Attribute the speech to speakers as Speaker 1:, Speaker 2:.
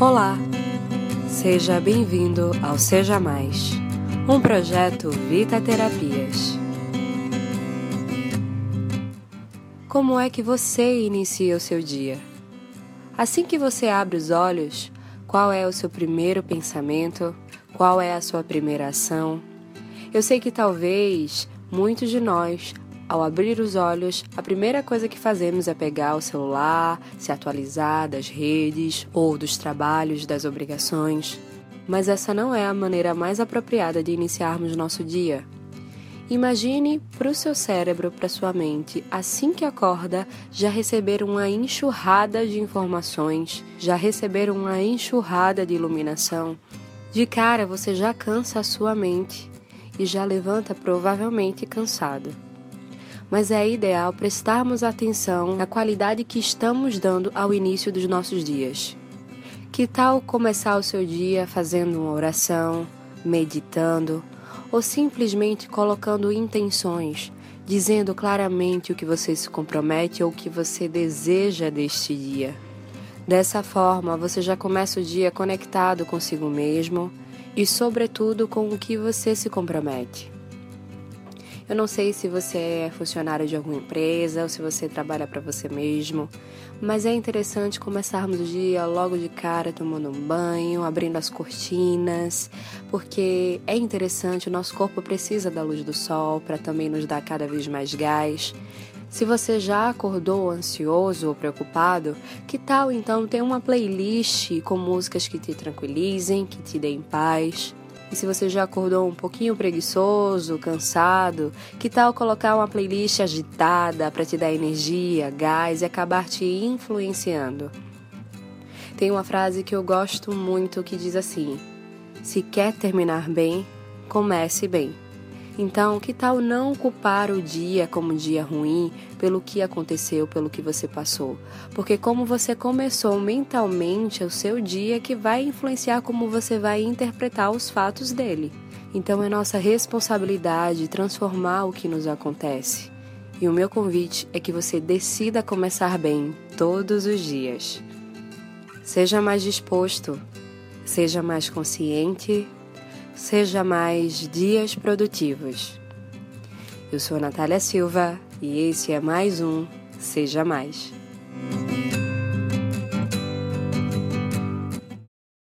Speaker 1: Olá, seja bem-vindo ao Seja Mais, um projeto Vita Terapias. Como é que você inicia o seu dia? Assim que você abre os olhos, qual é o seu primeiro pensamento? Qual é a sua primeira ação? Eu sei que talvez muitos de nós ao abrir os olhos, a primeira coisa que fazemos é pegar o celular, se atualizar das redes ou dos trabalhos, das obrigações. Mas essa não é a maneira mais apropriada de iniciarmos nosso dia. Imagine para o seu cérebro, para sua mente, assim que acorda, já receber uma enxurrada de informações, já receber uma enxurrada de iluminação. De cara você já cansa a sua mente e já levanta provavelmente cansado mas é ideal prestarmos atenção na qualidade que estamos dando ao início dos nossos dias. Que tal começar o seu dia fazendo uma oração, meditando ou simplesmente colocando intenções, dizendo claramente o que você se compromete ou o que você deseja deste dia? Dessa forma, você já começa o dia conectado consigo mesmo e, sobretudo, com o que você se compromete. Eu não sei se você é funcionário de alguma empresa ou se você trabalha para você mesmo, mas é interessante começarmos o dia logo de cara tomando um banho, abrindo as cortinas, porque é interessante, o nosso corpo precisa da luz do sol para também nos dar cada vez mais gás. Se você já acordou ansioso ou preocupado, que tal então ter uma playlist com músicas que te tranquilizem, que te deem paz? E se você já acordou um pouquinho preguiçoso, cansado, que tal colocar uma playlist agitada para te dar energia, gás e acabar te influenciando? Tem uma frase que eu gosto muito que diz assim: Se quer terminar bem, comece bem. Então, que tal não culpar o dia como um dia ruim pelo que aconteceu, pelo que você passou? Porque como você começou mentalmente o seu dia que vai influenciar como você vai interpretar os fatos dele. Então é nossa responsabilidade transformar o que nos acontece. E o meu convite é que você decida começar bem todos os dias. Seja mais disposto, seja mais consciente Seja mais dias produtivos. Eu sou Natália Silva e esse é mais um Seja Mais.